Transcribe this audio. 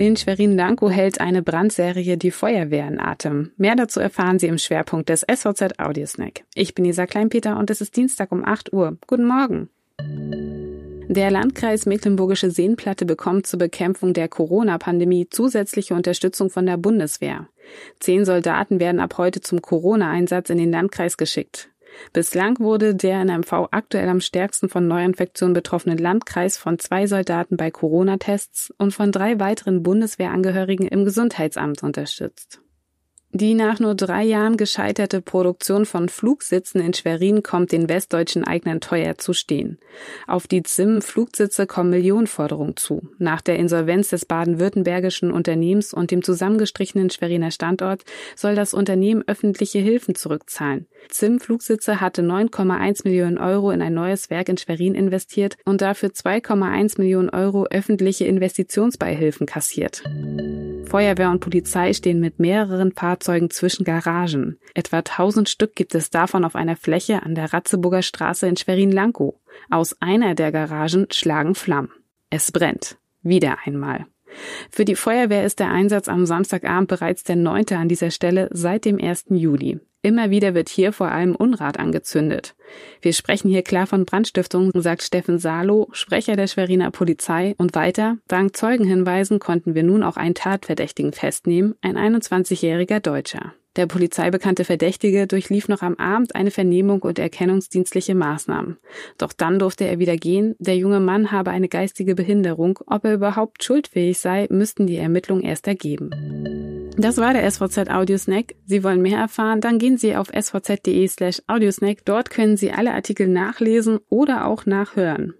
In Schwerin-Lankow hält eine Brandserie die Feuerwehr in Atem. Mehr dazu erfahren Sie im Schwerpunkt des SVZ Audiosnack. Ich bin Isa Kleinpeter und es ist Dienstag um 8 Uhr. Guten Morgen. Der Landkreis Mecklenburgische Seenplatte bekommt zur Bekämpfung der Corona-Pandemie zusätzliche Unterstützung von der Bundeswehr. Zehn Soldaten werden ab heute zum Corona-Einsatz in den Landkreis geschickt. Bislang wurde der in MV aktuell am stärksten von Neuinfektionen betroffene Landkreis von zwei Soldaten bei Corona-Tests und von drei weiteren Bundeswehrangehörigen im Gesundheitsamt unterstützt. Die nach nur drei Jahren gescheiterte Produktion von Flugsitzen in Schwerin kommt den westdeutschen Eignern teuer zu stehen. Auf die ZIM-Flugsitze kommen Millionenforderungen zu. Nach der Insolvenz des baden-württembergischen Unternehmens und dem zusammengestrichenen Schweriner Standort soll das Unternehmen öffentliche Hilfen zurückzahlen. ZIM-Flugsitze hatte 9,1 Millionen Euro in ein neues Werk in Schwerin investiert und dafür 2,1 Millionen Euro öffentliche Investitionsbeihilfen kassiert. Feuerwehr und Polizei stehen mit mehreren Fahrzeugen zwischen Garagen. Etwa 1000 Stück gibt es davon auf einer Fläche an der Ratzeburger Straße in Schwerin-Lankow. Aus einer der Garagen schlagen Flammen. Es brennt. Wieder einmal. Für die Feuerwehr ist der Einsatz am Samstagabend bereits der neunte an dieser Stelle seit dem 1. Juli. Immer wieder wird hier vor allem Unrat angezündet. Wir sprechen hier klar von Brandstiftung, sagt Steffen Salo, Sprecher der Schweriner Polizei. Und weiter, dank Zeugenhinweisen konnten wir nun auch einen Tatverdächtigen festnehmen, ein 21-jähriger Deutscher. Der polizeibekannte Verdächtige durchlief noch am Abend eine Vernehmung und erkennungsdienstliche Maßnahmen. Doch dann durfte er wieder gehen. Der junge Mann habe eine geistige Behinderung. Ob er überhaupt schuldfähig sei, müssten die Ermittlungen erst ergeben. Das war der SVZ Audiosnack. Sie wollen mehr erfahren? Dann gehen Sie auf svz.de slash audiosnack. Dort können Sie alle Artikel nachlesen oder auch nachhören.